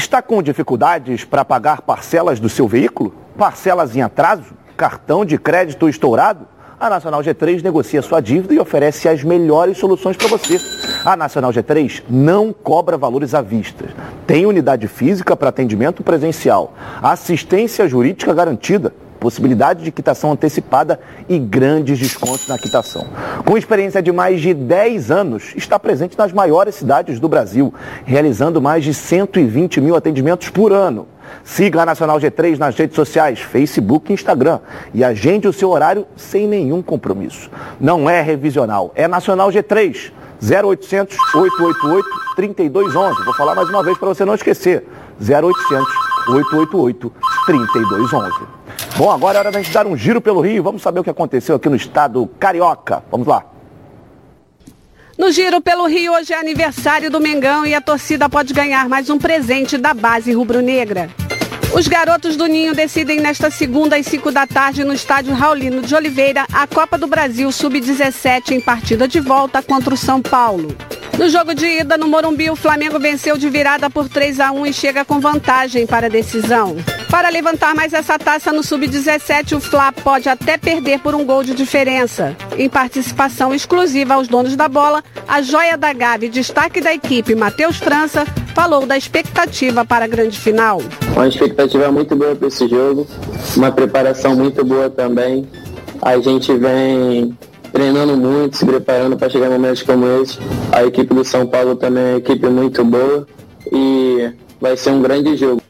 Está com dificuldades para pagar parcelas do seu veículo? Parcelas em atraso? Cartão de crédito estourado? A Nacional G3 negocia sua dívida e oferece as melhores soluções para você. A Nacional G3 não cobra valores à vista. Tem unidade física para atendimento presencial, assistência jurídica garantida possibilidade de quitação antecipada e grandes descontos na quitação. Com experiência de mais de 10 anos, está presente nas maiores cidades do Brasil, realizando mais de 120 mil atendimentos por ano. Siga a Nacional G3 nas redes sociais, Facebook e Instagram e agende o seu horário sem nenhum compromisso. Não é revisional, é Nacional G3. 0800 888 3211. Vou falar mais uma vez para você não esquecer. 0800 888 3211. Bom, agora é hora da gente dar um giro pelo Rio. Vamos saber o que aconteceu aqui no estado carioca. Vamos lá. No Giro pelo Rio, hoje é aniversário do Mengão e a torcida pode ganhar mais um presente da base rubro-negra. Os garotos do Ninho decidem nesta segunda às 5 da tarde no estádio Raulino de Oliveira a Copa do Brasil Sub-17 em partida de volta contra o São Paulo. No jogo de ida no Morumbi, o Flamengo venceu de virada por 3 a 1 e chega com vantagem para a decisão. Para levantar mais essa taça no Sub-17, o Fla pode até perder por um gol de diferença. Em participação exclusiva aos donos da bola, a joia da Gavi, destaque da equipe Matheus França, falou da expectativa para a grande final. Uma expectativa muito boa para esse jogo, uma preparação muito boa também. A gente vem treinando muito, se preparando para chegar em momentos como esse. A equipe do São Paulo também é uma equipe muito boa e vai ser um grande jogo.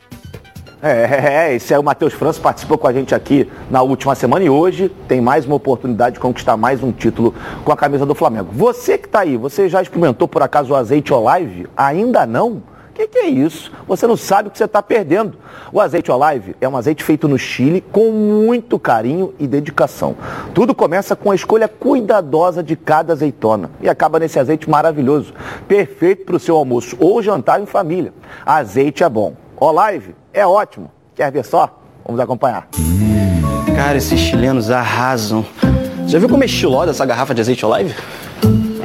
É, esse é o Matheus França, participou com a gente aqui na última semana e hoje tem mais uma oportunidade de conquistar mais um título com a camisa do Flamengo. Você que está aí, você já experimentou por acaso o azeite Olive? Ainda não? Que, que, é isso? Você não sabe o que você está perdendo. O azeite Olive é um azeite feito no Chile com muito carinho e dedicação. Tudo começa com a escolha cuidadosa de cada azeitona e acaba nesse azeite maravilhoso, perfeito para o seu almoço ou jantar em família. Azeite é bom. Olive é ótimo. Quer ver só? Vamos acompanhar. Cara, esses chilenos arrasam. Já viu como é estilosa essa garrafa de azeite Olive?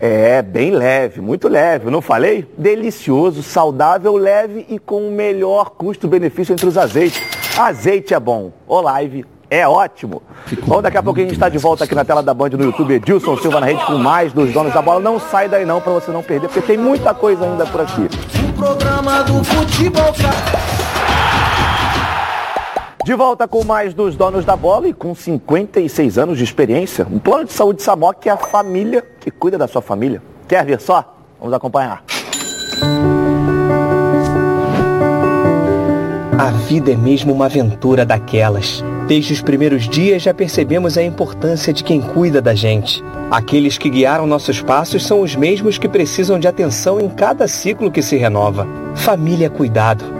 É, bem leve, muito leve, não falei? Delicioso, saudável, leve e com o melhor custo-benefício entre os azeites. Azeite é bom, Olive é ótimo. Bom, daqui a pouco a gente está de volta aqui na tela da Band no YouTube. Edilson Silva na rede com mais dos donos da bola. Não sai daí não para você não perder, porque tem muita coisa ainda por aqui. O programa do futebol. De volta com mais dos donos da bola e com 56 anos de experiência, um plano de saúde Samok é a família que cuida da sua família. Quer ver só? Vamos acompanhar. A vida é mesmo uma aventura daquelas. Desde os primeiros dias já percebemos a importância de quem cuida da gente. Aqueles que guiaram nossos passos são os mesmos que precisam de atenção em cada ciclo que se renova. Família é cuidado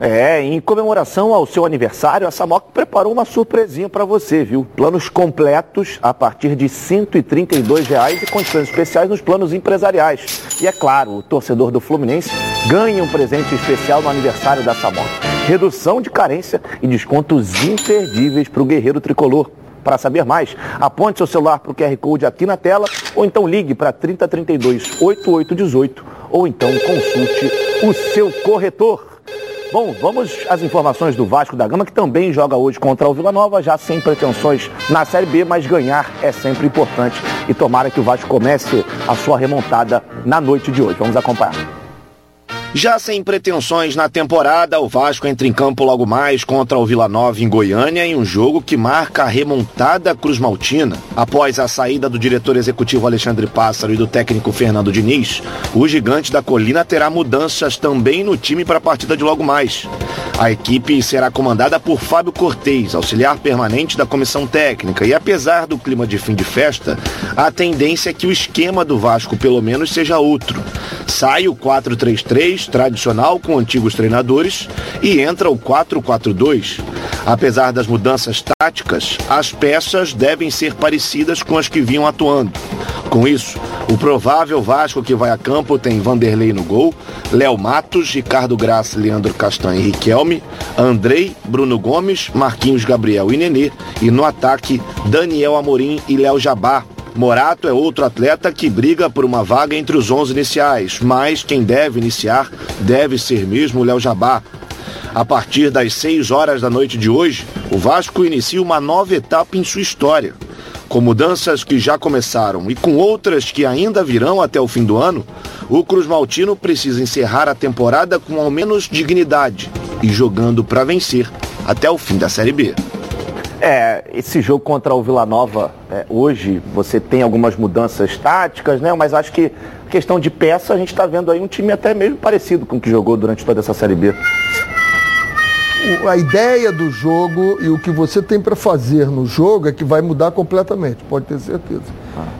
É, em comemoração ao seu aniversário, a Samok preparou uma surpresinha para você, viu? Planos completos a partir de 132 reais e condições especiais nos planos empresariais. E é claro, o torcedor do Fluminense ganha um presente especial no aniversário da Samok. Redução de carência e descontos imperdíveis para o guerreiro tricolor. Para saber mais, aponte seu celular para o QR Code aqui na tela ou então ligue para 3032 8818 ou então consulte o seu corretor. Bom, vamos às informações do Vasco da Gama, que também joga hoje contra o Vila Nova, já sem pretensões na Série B, mas ganhar é sempre importante. E tomara que o Vasco comece a sua remontada na noite de hoje. Vamos acompanhar. Já sem pretensões na temporada, o Vasco entra em campo logo mais contra o Vila Nova em Goiânia em um jogo que marca a remontada Cruz Maltina. Após a saída do diretor executivo Alexandre Pássaro e do técnico Fernando Diniz, o gigante da colina terá mudanças também no time para a partida de logo mais. A equipe será comandada por Fábio Cortez, auxiliar permanente da comissão técnica, e apesar do clima de fim de festa, a tendência é que o esquema do Vasco pelo menos seja outro. Sai o 4-3-3 tradicional com antigos treinadores e entra o 4-4-2. Apesar das mudanças táticas, as peças devem ser parecidas com as que vinham atuando. Com isso, o provável Vasco que vai a campo tem Vanderlei no gol, Léo Matos, Ricardo Graça, Leandro Castanho e Riquelme, Andrei, Bruno Gomes, Marquinhos Gabriel e Nenê, e no ataque, Daniel Amorim e Léo Jabá. Morato é outro atleta que briga por uma vaga entre os 11 iniciais, mas quem deve iniciar deve ser mesmo Léo Jabá. A partir das 6 horas da noite de hoje, o Vasco inicia uma nova etapa em sua história. Com mudanças que já começaram e com outras que ainda virão até o fim do ano, o Cruz Maltino precisa encerrar a temporada com ao menos dignidade e jogando para vencer até o fim da Série B. É, esse jogo contra o Vila Nova, é, hoje você tem algumas mudanças táticas, né? Mas acho que questão de peça, a gente está vendo aí um time até mesmo parecido com o que jogou durante toda essa Série B. A ideia do jogo e o que você tem para fazer no jogo é que vai mudar completamente, pode ter certeza.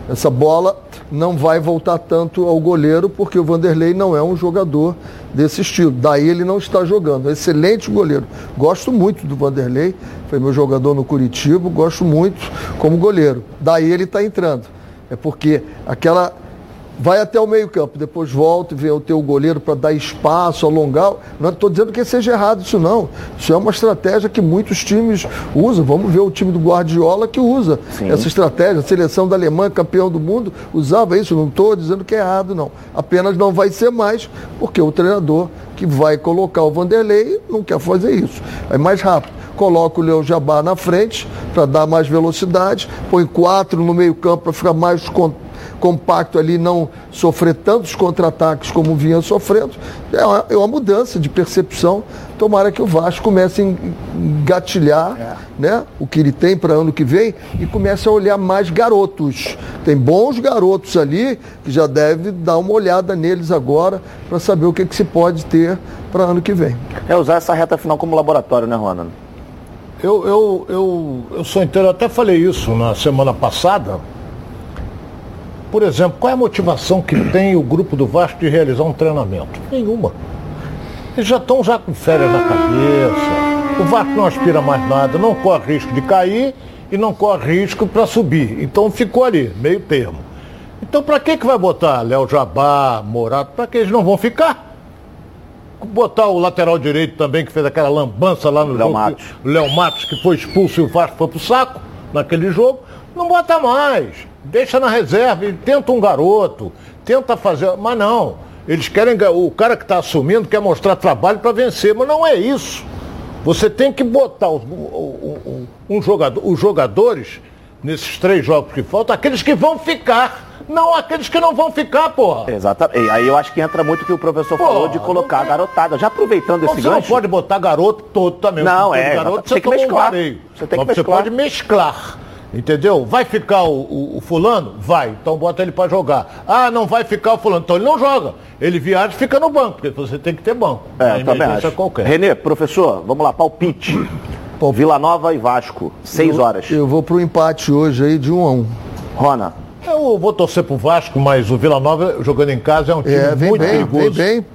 Essa bola não vai voltar tanto ao goleiro porque o Vanderlei não é um jogador desse estilo. Daí ele não está jogando. Excelente goleiro. Gosto muito do Vanderlei, foi meu jogador no Curitiba, gosto muito como goleiro. Daí ele está entrando. É porque aquela vai até o meio-campo, depois volta e vem o teu goleiro para dar espaço, alongar. Não estou dizendo que seja errado isso não. Isso é uma estratégia que muitos times usam. Vamos ver o time do Guardiola que usa essa estratégia. A seleção da Alemanha, campeão do mundo, usava isso. Não estou dizendo que é errado, não. Apenas não vai ser mais, porque o treinador que vai colocar o Vanderlei não quer fazer isso. É mais rápido. Coloca o Leo Jabá na frente para dar mais velocidade, põe quatro no meio-campo para ficar mais compacto ali, não sofrer tantos contra-ataques como vinha sofrendo. É uma, é uma mudança de percepção. Tomara que o Vasco comece a en- engatilhar né, o que ele tem para ano que vem e comece a olhar mais garotos. Tem bons garotos ali que já deve dar uma olhada neles agora para saber o que, que se pode ter para ano que vem. É usar essa reta final como laboratório, né, Ronald? Eu, eu, eu, eu sou inteiro, eu até falei isso na semana passada. Por exemplo, qual é a motivação que tem o grupo do Vasco de realizar um treinamento? Nenhuma. Eles já estão já com férias na cabeça. O Vasco não aspira mais nada, não corre risco de cair e não corre risco para subir. Então ficou ali, meio termo. Então para que, que vai botar Léo Jabá, Morato? Para que eles não vão ficar? Botar o lateral direito também, que fez aquela lambança lá no Léo jogo. Matos. Léo Matos, que foi expulso e o Vasco foi pro saco naquele jogo. Não bota mais. Deixa na reserva e tenta um garoto. Tenta fazer. Mas não. Eles querem. O cara que está assumindo quer mostrar trabalho para vencer. Mas não é isso. Você tem que botar os, o- um jogador, os jogadores nesses três jogos que faltam, aqueles que vão ficar. Não aqueles que não vão ficar, porra. Exatamente. Aí eu acho que entra muito o que o professor Pô, falou de colocar a garotada. Já aproveitando esse Você não gancho. pode botar garoto todo também. Não, é, garoto você tem que um mesclar. vareio. Você tem que Mas mesclar. Você pode mesclar. Entendeu? Vai ficar o, o- o fulano? Vai. Então bota ele para jogar. Ah, não vai ficar o fulano. Então ele não joga. Ele viaja e fica no banco, porque você tem que ter banco. É, também acho. qualquer. Renê, professor, vamos lá, palpite. Vila Nova e Vasco, seis Eu- horas. Eu vou para o empate hoje aí de um a um. Rona. Eu vou torcer pro Vasco, mas o Vila Nova jogando em casa é um time É, vem muito bem, perigoso. vem bem.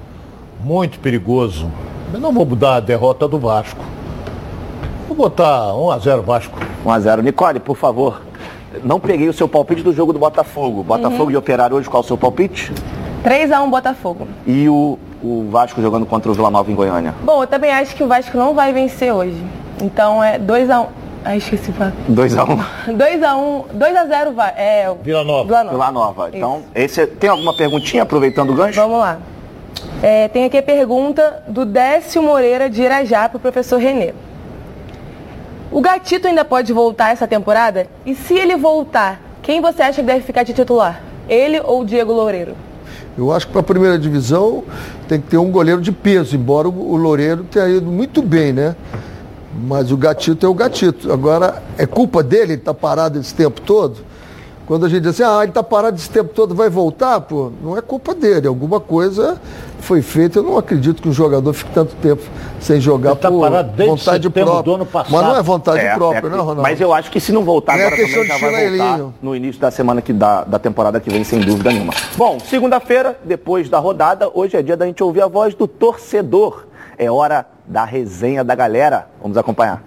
Muito perigoso. Eu não vou mudar a derrota do Vasco. Vou botar 1 a 0 Vasco. 1x0. Nicole, por favor. Não peguei o seu palpite do jogo do Botafogo. Botafogo e Operário hoje, qual é o seu palpite? 3x1 Botafogo. E o, o Vasco jogando contra o Vila Nova em Goiânia. Bom, eu também acho que o Vasco não vai vencer hoje. Então é 2x1. Ah, esqueci o fato. 2x1. 2x1. 2x0 vai. É, o- Vila Nova. Vila Nova. Vila Nova. Então, esse, é- tem alguma perguntinha aproveitando o gancho? Vamos lá. É, tem aqui a pergunta do Décio Moreira de Irajá para o professor Renê. O Gatito ainda pode voltar essa temporada? E se ele voltar, quem você acha que deve ficar de titular? Ele ou o Diego Loureiro? Eu acho que para a primeira divisão tem que ter um goleiro de peso, embora o Loureiro tenha ido muito bem, né? Mas o gatito é o gatito. Agora, é culpa dele estar parado esse tempo todo? Quando a gente diz assim, ah, ele está parado esse tempo todo, vai voltar, pô, não é culpa dele. Alguma coisa foi feita. Eu não acredito que um jogador fique tanto tempo sem jogar Ele tá por parado desde vontade própria. do ano passado. Mas não é vontade É, própria, é, né, Ronaldo? Mas eu acho que se não voltar É agora também, já vai voltar no início da semana que dá, da temporada que vem, sem dúvida nenhuma. Bom, segunda-feira, depois da rodada, hoje é dia da gente ouvir a voz do torcedor. É hora da resenha da galera. Vamos acompanhar.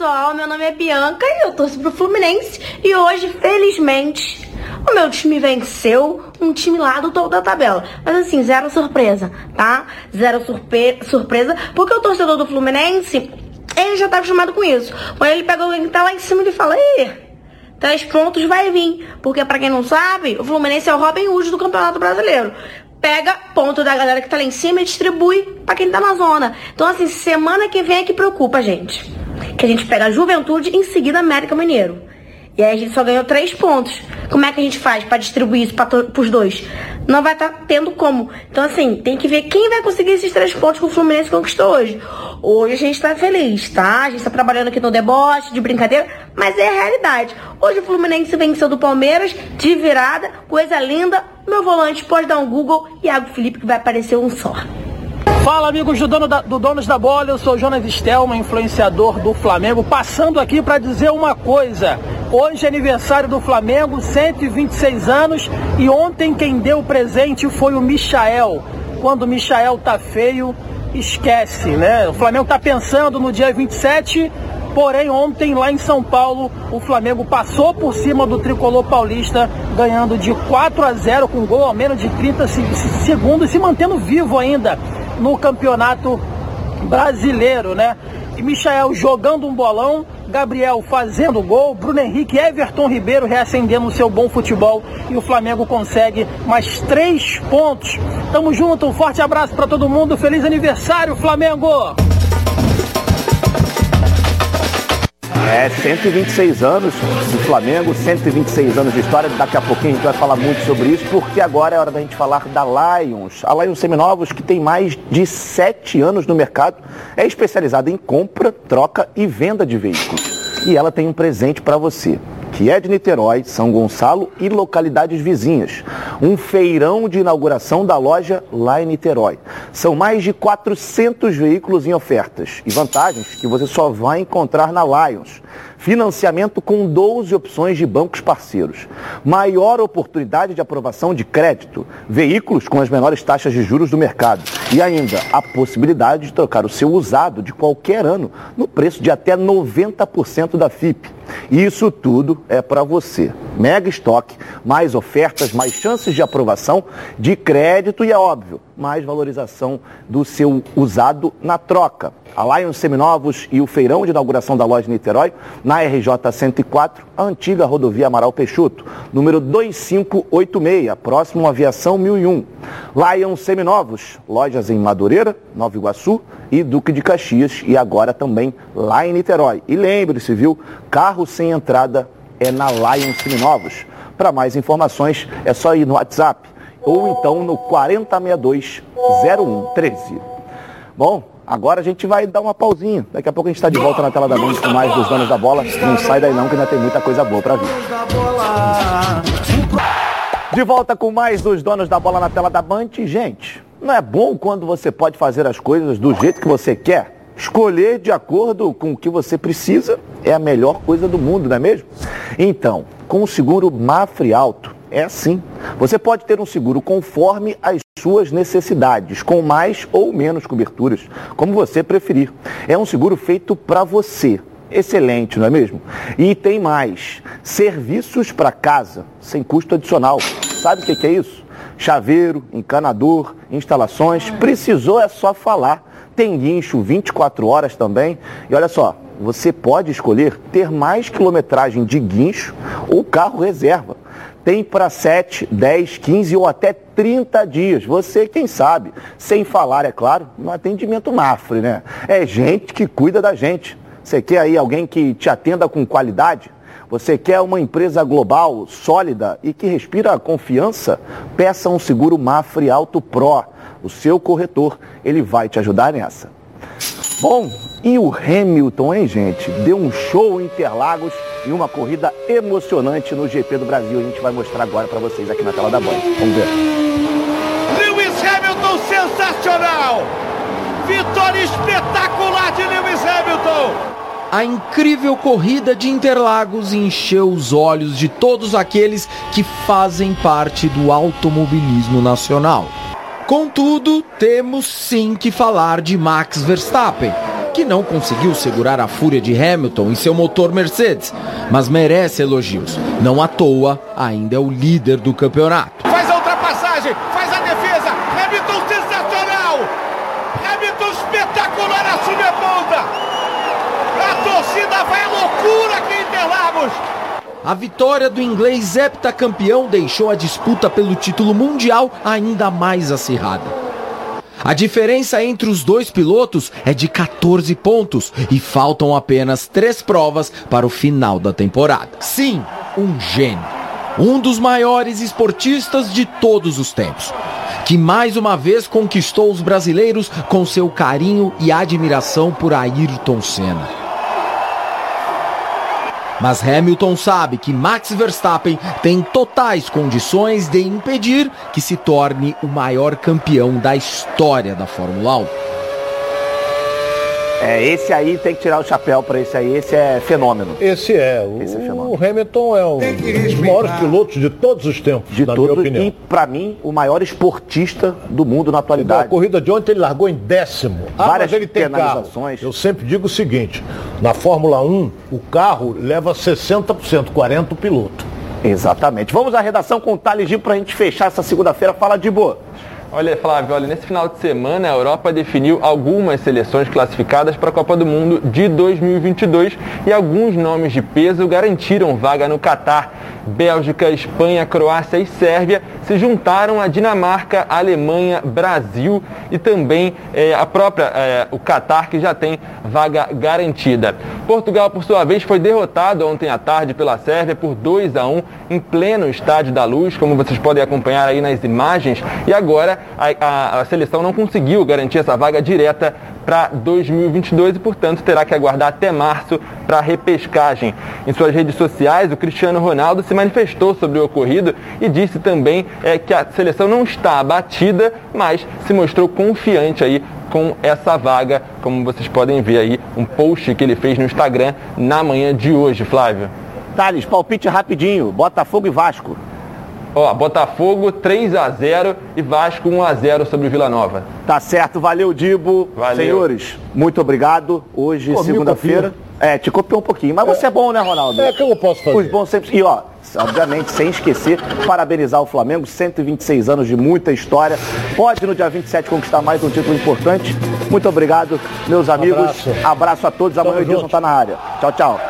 Pessoal, meu nome é Bianca e eu torço pro Fluminense e hoje, felizmente, o meu time venceu um time lá do topo da tabela. Mas assim, zero surpresa, tá? Zero surpe- surpresa, porque o torcedor do Fluminense, ele já tá acostumado com isso. Quando ele pega alguém que tá lá em cima, ele fala, Ih, três pontos vai vir. Porque pra quem não sabe, o Fluminense é o Robin Hood do Campeonato Brasileiro. Pega ponto da galera que tá lá em cima e distribui pra quem tá na zona. Então assim, semana que vem é que preocupa, gente. Que a gente pega a Juventude e em seguida América Mineiro. E aí a gente só ganhou três pontos. Como é que a gente faz pra distribuir isso to- pros dois? Não vai estar tendo como. Então, assim, tem que ver quem vai conseguir esses três pontos que o Fluminense conquistou hoje. Hoje a gente tá feliz, tá? A gente tá trabalhando aqui no deboche, de brincadeira, mas é a realidade. Hoje o Fluminense venceu do Palmeiras de virada, coisa linda. Meu volante pode dar um Google, Iago Felipe, que vai aparecer um só. Fala amigos do, dono da- do Donos da Bola, eu sou Jonas Stelman, influenciador do Flamengo, passando aqui para dizer uma coisa. Hoje é aniversário do Flamengo, 126 anos, e ontem quem deu o presente foi o Michael. Quando o Michael tá feio, esquece, né? O Flamengo tá pensando no dia 27, porém ontem lá em São Paulo, o Flamengo passou por cima do tricolor paulista, ganhando de 4 a 0 com gol a menos de 30 se- se- segundos, se mantendo vivo ainda no campeonato brasileiro, né? E Michael jogando um bolão, Gabriel fazendo gol, Bruno Henrique Everton Ribeiro reacendendo o seu bom futebol e o Flamengo consegue mais três pontos. Tamo junto, um forte abraço para todo mundo, feliz aniversário, Flamengo! É, 126 anos do Flamengo, 126 anos de história. Daqui a pouquinho a gente vai falar muito sobre isso, porque agora é hora da gente falar da Lions. A Lions Seminovos, que tem mais de 7 anos no mercado, é especializada em compra, troca e venda de veículos. E ela tem um presente para você que é de Niterói, São Gonçalo e localidades vizinhas. Um feirão de inauguração da loja lá em Niterói. São mais de 400 veículos em ofertas e vantagens que você só vai encontrar na Lions. Financiamento com 12 opções de bancos parceiros. Maior oportunidade de aprovação de crédito. Veículos com as menores taxas de juros do mercado. E ainda a possibilidade de trocar o seu usado de qualquer ano no preço de até 90% da FIP. Isso tudo é para você. Mega estoque, mais ofertas, mais chances de aprovação de crédito e é óbvio, mais valorização do seu usado na troca. A Lions Seminovos e o feirão de inauguração da loja de Niterói, na RJ 104, a antiga rodovia Amaral Peixoto, número 2586, próximo à Aviação 1001. Lions Seminovos, lojas em Madureira, Nova Iguaçu e Duque de Caxias e agora também lá em Niterói. E lembre-se, viu, carro sem entrada é na Lions Seminovos. Para mais informações é só ir no WhatsApp ou então no 4062 0113. Bom, agora a gente vai dar uma pausinha. Daqui a pouco a gente está de volta na tela da Band com mais dos donos da bola. Não sai daí não que ainda tem muita coisa boa para vir. De volta com mais dos donos da bola na tela da Band. Gente, não é bom quando você pode fazer as coisas do jeito que você quer? Escolher de acordo com o que você precisa é a melhor coisa do mundo, não é mesmo? Então, com o seguro Mafre Alto, é assim. Você pode ter um seguro conforme as suas necessidades, com mais ou menos coberturas, como você preferir. É um seguro feito para você. Excelente, não é mesmo? E tem mais: serviços para casa, sem custo adicional. Sabe o que que é isso? Chaveiro, encanador, instalações. Precisou é só falar. Tem guincho 24 horas também. E olha só, você pode escolher ter mais quilometragem de guincho ou carro reserva. Tem para 7, 10, 15 ou até 30 dias. Você, quem sabe, sem falar, é claro, no atendimento Mafre, né? É gente que cuida da gente. Você quer aí alguém que te atenda com qualidade? Você quer uma empresa global, sólida e que respira confiança? Peça um seguro Mafre Auto Pro. O seu corretor, ele vai te ajudar nessa. Bom, e o Hamilton, hein, gente? Deu um show em Interlagos e uma corrida emocionante no GP do Brasil. A gente vai mostrar agora para vocês aqui na tela da Band. Vamos ver. Lewis Hamilton sensacional! Vitória espetacular de Lewis Hamilton! A incrível corrida de Interlagos encheu os olhos de todos aqueles que fazem parte do automobilismo nacional. Contudo, temos sim que falar de Max Verstappen, que não conseguiu segurar a fúria de Hamilton em seu motor Mercedes, mas merece elogios. Não à toa, ainda é o líder do campeonato. Faz a ultrapassagem, faz a defesa. Hamilton sensacional! Hamilton espetacular, assume a ponta! A torcida vai à loucura aqui em Interlagos! A vitória do inglês heptacampeão deixou a disputa pelo título mundial ainda mais acirrada. A diferença entre os dois pilotos é de 14 pontos e faltam apenas três provas para o final da temporada. Sim, um gênio. Um dos maiores esportistas de todos os tempos. Que mais uma vez conquistou os brasileiros com seu carinho e admiração por Ayrton Senna. Mas Hamilton sabe que Max Verstappen tem totais condições de impedir que se torne o maior campeão da história da Fórmula 1. É, esse aí tem que tirar o chapéu para esse aí, esse é fenômeno. Esse é. O, Esse é fenômeno. o Hamilton é um dos maiores pilotos de todos os tempos, De na todos, minha opinião. e para mim, o maior esportista do mundo na Na atualidade. corrida de ontem ele largou em décimo. Ah, Várias mas ele tem carro. penalizações. Eu sempre digo o seguinte, na Fórmula 1, o carro leva 60%, 40% o piloto. Exatamente. Vamos à redação com o Thales Gil pra gente fechar essa segunda-feira. Fala de boa. Olha, Flávio, olha, nesse final de semana a Europa definiu algumas seleções classificadas para a Copa do Mundo de 2022 e alguns nomes de peso garantiram vaga no Catar. Bélgica, Espanha, Croácia e Sérvia se juntaram a Dinamarca, Alemanha, Brasil e também eh, a própria eh, o Catar que já tem vaga garantida. Portugal, por sua vez, foi derrotado ontem à tarde pela Sérvia por 2 a 1 em pleno Estádio da Luz, como vocês podem acompanhar aí nas imagens. E agora a, a- a seleção não conseguiu garantir essa vaga direta para 2022 e, portanto, terá que aguardar até março para a repescagem. Em suas redes sociais, o Cristiano Ronaldo se manifestou sobre o ocorrido e disse também eh, que a seleção não está abatida, mas se mostrou confiante aí com essa vaga, como vocês podem ver aí, um post que ele fez no Instagram na manhã de hoje, Flávio. Thales, palpite rapidinho. Botafogo e Vasco. Ó, Botafogo 3 a 0 e Vasco 1 a 0 sobre o Vila Nova. Tá certo, valeu, Dibo. Valeu. Senhores, muito obrigado. Hoje, segunda-feira. É, te copiou um pouquinho. Mas você é bom, né, Ronaldo? É, que eu posso fazer? Os bons sempre. E ó, obviamente, sem esquecer, parabenizar o Flamengo, 126 anos de muita história. Pode no dia 27 conquistar mais um título importante. Muito obrigado, meus amigos. Abraço. Abraço a todos. Amanhã o Edilson tá na área. Tchau, tchau.